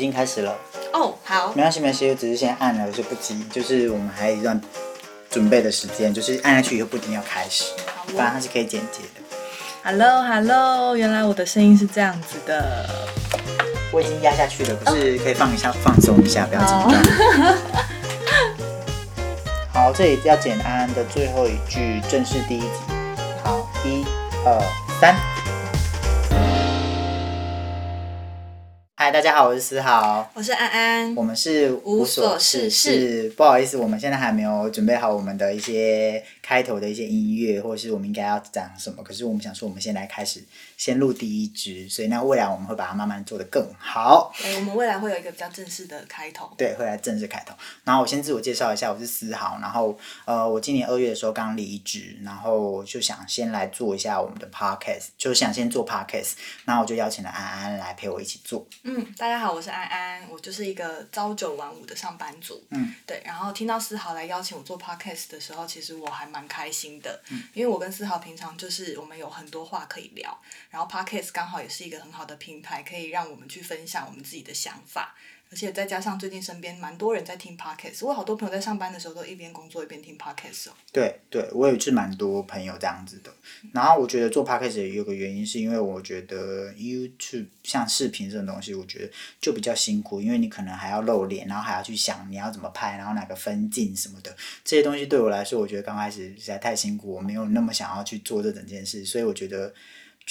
已经开始了，哦，好，没关系没关系，只是先按了就不急，就是我们还有一段准备的时间，就是按下去以后不一定要开始，好不然它是可以剪接的。Hello Hello，原来我的声音是这样子的。我已经压下去了，可是可以放一下放松一下，不要紧张。好，这里要剪安安的最后一句，正式第一集。好，一、二、三。嗨，大家好，我是思豪。我是安安我，们是无所事事不好意思，我们现在还没有准备好我们的一些开头的一些音乐，或者是我们应该要讲什么。可是我们想说，我们先来开始，先录第一支，所以那未来我们会把它慢慢做得更好。对，我们未来会有一个比较正式的开头。对，会来正式开头。然后我先自我介绍一下，我是思豪。然后呃，我今年二月的时候刚离职，然后就想先来做一下我们的 podcast，就想先做 podcast。然后我就邀请了安安来陪我一起做。嗯，大家好，我是安安，我就是一个朝九晚五的上班族。嗯，对。然后听到思豪来邀请我做 podcast 的时候，其实我还蛮开心的，嗯因为我跟思豪平常就是我们有很多话可以聊，然后 podcast 刚好也是一个很好的平台，可以让我们去分享我们自己的想法。而且再加上最近身边蛮多人在听 podcast，我好多朋友在上班的时候都一边工作一边听 podcast 哦。对对，我也是蛮多朋友这样子的。然后我觉得做 podcast 有个原因，是因为我觉得 YouTube 像视频这种东西，我觉得就比较辛苦，因为你可能还要露脸，然后还要去想你要怎么拍，然后哪个分镜什么的，这些东西对我来说，我觉得刚开始实在太辛苦，我没有那么想要去做这整件事，所以我觉得。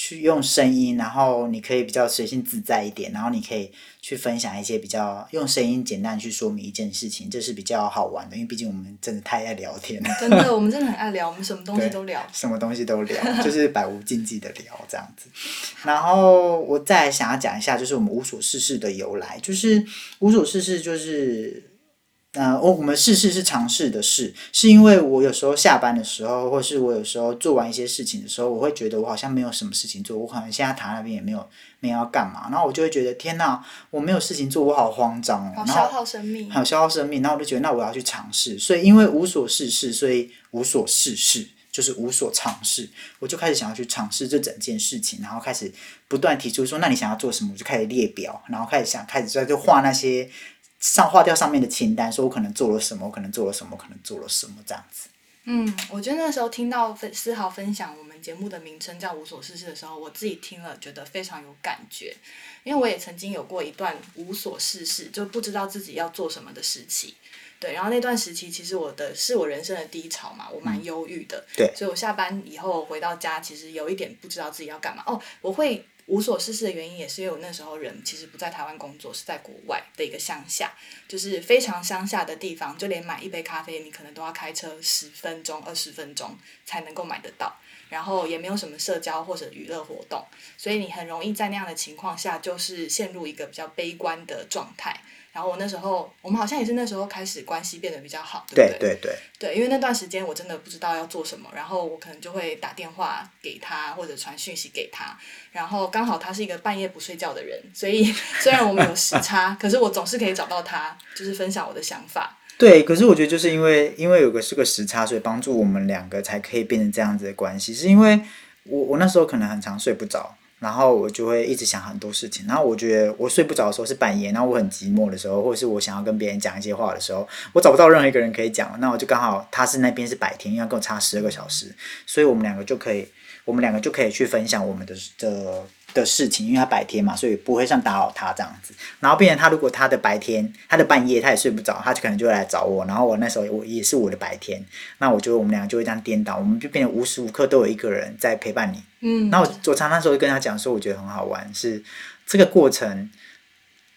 去用声音，然后你可以比较随性自在一点，然后你可以去分享一些比较用声音简单去说明一件事情，这是比较好玩的，因为毕竟我们真的太爱聊天了。真的，我们真的很爱聊，我们什么 东西都聊。什么东西都聊，就是百无禁忌的聊这样子。然后我再想要讲一下，就是我们无所事事的由来，就是无所事事就是。呃，我我们试试是尝试的试，是因为我有时候下班的时候，或是我有时候做完一些事情的时候，我会觉得我好像没有什么事情做，我可能现在躺在那边也没有没有要干嘛，然后我就会觉得天哪，我没有事情做，我好慌张哦，然后好消耗生命。还有消耗生命，然后我就觉得那我要去尝试，所以因为无所事事，所以无所事事就是无所尝试，我就开始想要去尝试这整件事情，然后开始不断提出说，那你想要做什么？我就开始列表，然后开始想，开始在就画那些上划掉上面的清单，说我可能做了什么，我可能做了什么，可能做了什么这样子。嗯，我觉得那时候听到分思豪分享我们节目的名称叫“无所事事”的时候，我自己听了觉得非常有感觉，因为我也曾经有过一段无所事事，就不知道自己要做什么的时期。对，然后那段时期其实我的是我人生的低潮嘛，我蛮忧郁的。对所以我下班以后回到家，其实有一点不知道自己要干嘛。哦，我会无所事事的原因，也是因为我那时候人其实不在台湾工作，是在国外的一个乡下，就是非常乡下的地方，就连买一杯咖啡，你可能都要开车十分钟、二十分钟才能够买得到。然后也没有什么社交或者娱乐活动，所以你很容易在那样的情况下，就是陷入一个比较悲观的状态。然后我那时候，我们好像也是那时候开始关系变得比较好，对不对对对，对，因为那段时间我真的不知道要做什么，然后我可能就会打电话给他或者传讯息给他，然后刚好他是一个半夜不睡觉的人，所以虽然我们有时差，可是我总是可以找到他，就是分享我的想法。对，可是我觉得就是因为因为有个是个时差，所以帮助我们两个才可以变成这样子的关系。是因为我我那时候可能很常睡不着，然后我就会一直想很多事情。然后我觉得我睡不着的时候是半夜，然后我很寂寞的时候，或者是我想要跟别人讲一些话的时候，我找不到任何一个人可以讲，那我就刚好他是那边是白天，因为跟我差十二个小时，所以我们两个就可以，我们两个就可以去分享我们的的。的事情，因为他白天嘛，所以不会像打扰他这样子。然后，变成他如果他的白天，他的半夜他也睡不着，他就可能就会来找我。然后我那时候我也是我的白天，那我觉得我们两个就会这样颠倒，我们就变得无时无刻都有一个人在陪伴你。嗯，那我我常那时候就跟他讲说，我觉得很好玩，是这个过程，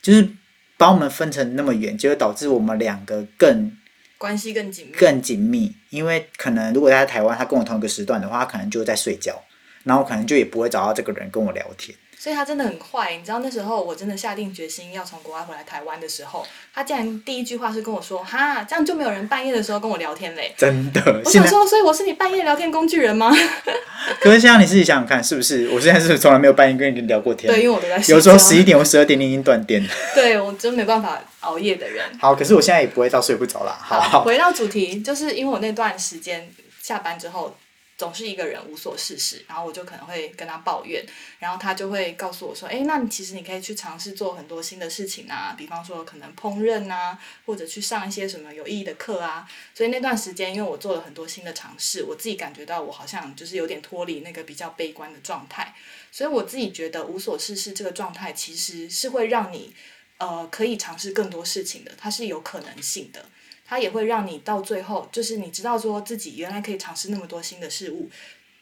就是把我们分成那么远，就会导致我们两个更关系更紧密。更紧密。因为可能如果他在台湾，他跟我同一个时段的话，他可能就在睡觉。然后可能就也不会找到这个人跟我聊天，所以他真的很快。你知道那时候我真的下定决心要从国外回来台湾的时候，他竟然第一句话是跟我说：“哈，这样就没有人半夜的时候跟我聊天嘞。真的。”我，想说，所以我是你半夜聊天工具人吗？可是现在你自己想想看，是不是？我现在是从来没有半夜跟你聊过天？对，因为我都在有时候十一点或十二点你已经断电了。对我真没办法熬夜的人。好，可是我现在也不会到睡不着啦。好好，回到主题，就是因为我那段时间下班之后，总是一个人无所事事，然后我就可能会跟他抱怨，然后他就会告诉我说，哎，那你其实你可以去尝试做很多新的事情啊，比方说可能烹饪啊，或者去上一些什么有意义的课啊。所以那段时间，因为我做了很多新的尝试，我自己感觉到我好像就是有点脱离那个比较悲观的状态，所以我自己觉得无所事事这个状态其实是会让你呃可以尝试更多事情的，它是有可能性的。它也会让你到最后，就是你知道说自己原来可以尝试那么多新的事物，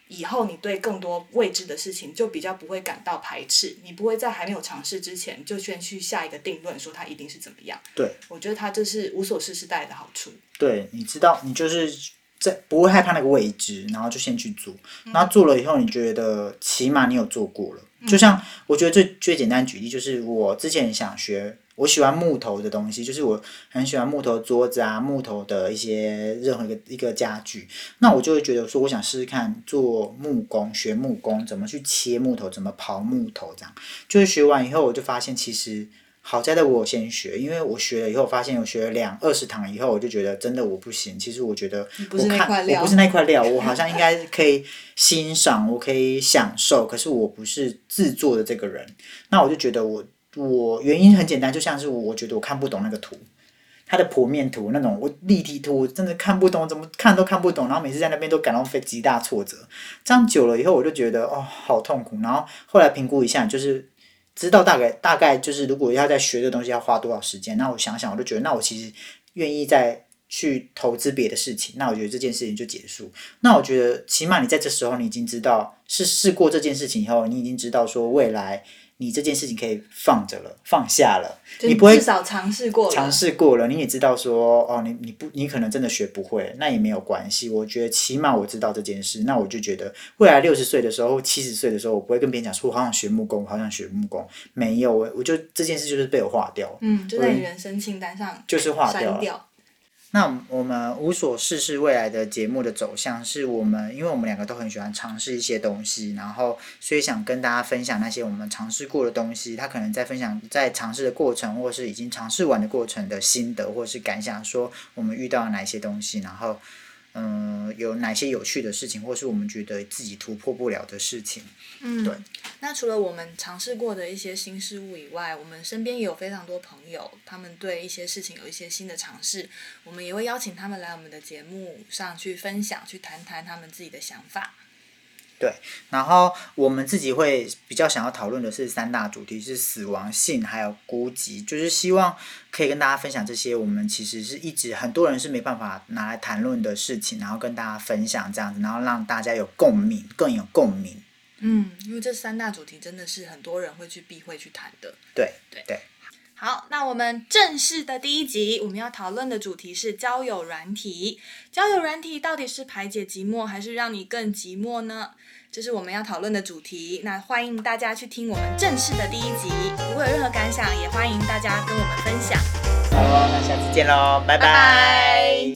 以后你对更多未知的事情就比较不会感到排斥，你不会在还没有尝试之前就先去下一个定论，说它一定是怎么样。对，我觉得它这是无所事事带来的好处。对，你知道，你就是在不会害怕那个未知，然后就先去做，然后做了以后，你觉得起码你有做过了。就像我觉得最最简单举例就是我之前想学。我喜欢木头的东西，就是我很喜欢木头桌子啊，木头的一些任何一个一个家具。那我就会觉得说，我想试试看做木工，学木工怎么去切木头，怎么刨木头，这样。就是学完以后，我就发现其实好在的我先学，因为我学了以后发现，我学了两二十堂以后，我就觉得真的我不行。其实我觉得我看我不是那块料，我好像应该 可以欣赏，我可以享受，可是我不是制作的这个人。那我就觉得我。我原因很简单，就像是我觉得我看不懂那个图，它的剖面图那种我立体图真的看不懂，怎么看都看不懂，然后每次在那边都感到非极大挫折。这样久了以后，我就觉得哦，好痛苦。然后后来评估一下，就是知道大概大概就是如果要在学的东西要花多少时间，那我想想，我就觉得那我其实愿意在去投资别的事情，那我觉得这件事情就结束。那我觉得起码你在这时候你已经知道是试过这件事情以后，你已经知道说未来。你这件事情可以放着了，放下了，你不会至少尝试过，尝试过了，你也知道说，哦，你你不，你可能真的学不会，那也没有关系。我觉得起码我知道这件事，那我就觉得未来六十岁的时候，七十岁的时候，我不会跟别人讲说，我好想学木工，好想学木工，没有，我我就这件事就是被我划掉，嗯，就在你人生清单上就是划掉。那我们无所事事未来的节目的走向，是我们，因为我们两个都很喜欢尝试一些东西，然后所以想跟大家分享那些我们尝试过的东西。他可能在分享在尝试的过程，或是已经尝试完的过程的心得，或是感想，说我们遇到了哪些东西，然后。嗯，有哪些有趣的事情，或是我们觉得自己突破不了的事情？嗯，对。那除了我们尝试过的一些新事物以外，我们身边也有非常多朋友，他们对一些事情有一些新的尝试，我们也会邀请他们来我们的节目上去分享，去谈谈他们自己的想法。对，然后我们自己会比较想要讨论的是三大主题，是死亡、性还有孤寂，就是希望可以跟大家分享这些我们其实是一直很多人是没办法拿来谈论的事情，然后跟大家分享这样子，然后让大家有共鸣，更有共鸣。嗯，因为这三大主题真的是很多人会去避讳去谈的。对对对。好，那我们正式的第一集，我们要讨论的主题是交友软体。交友软体到底是排解寂寞，还是让你更寂寞呢？这是我们要讨论的主题。那欢迎大家去听我们正式的第一集。如果有任何感想，也欢迎大家跟我们分享。好，那下次见喽，拜拜。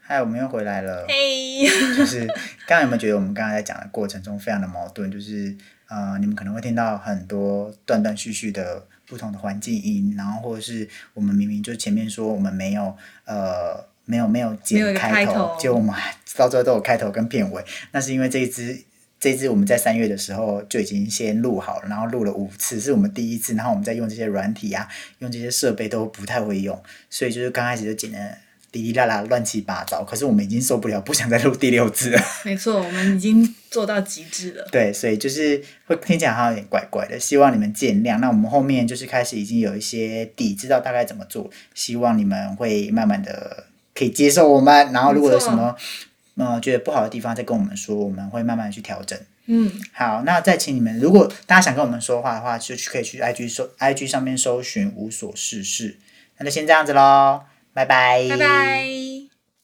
嗨，我们又回来了。嘿，就是刚刚有没有觉得我们刚刚在讲的过程中非常的矛盾？就是呃，你们可能会听到很多断断续续的。不同的环境音，然后或者是我们明明就前面说我们没有呃没有没有剪开头，就我们到最后都有开头跟片尾，那是因为这一支这一支我们在三月的时候就已经先录好了，然后录了五次是我们第一次，然后我们在用这些软体啊，用这些设备都不太会用，所以就是刚开始就剪的。哩哩啦啦，乱七八糟。可是我们已经受不了，不想再录第六次了。没错，我们已经做到极致了。对，所以就是会听起来好像有点怪怪的，希望你们见谅。那我们后面就是开始已经有一些底，知道大概怎么做，希望你们会慢慢的可以接受我们。然后如果有什么呃觉得不好的地方，再跟我们说，我们会慢慢去调整。嗯，好，那再请你们，如果大家想跟我们说话的话，就去可以去 IG 搜 IG 上面搜寻无所事事。那就先这样子喽。拜拜。拜拜。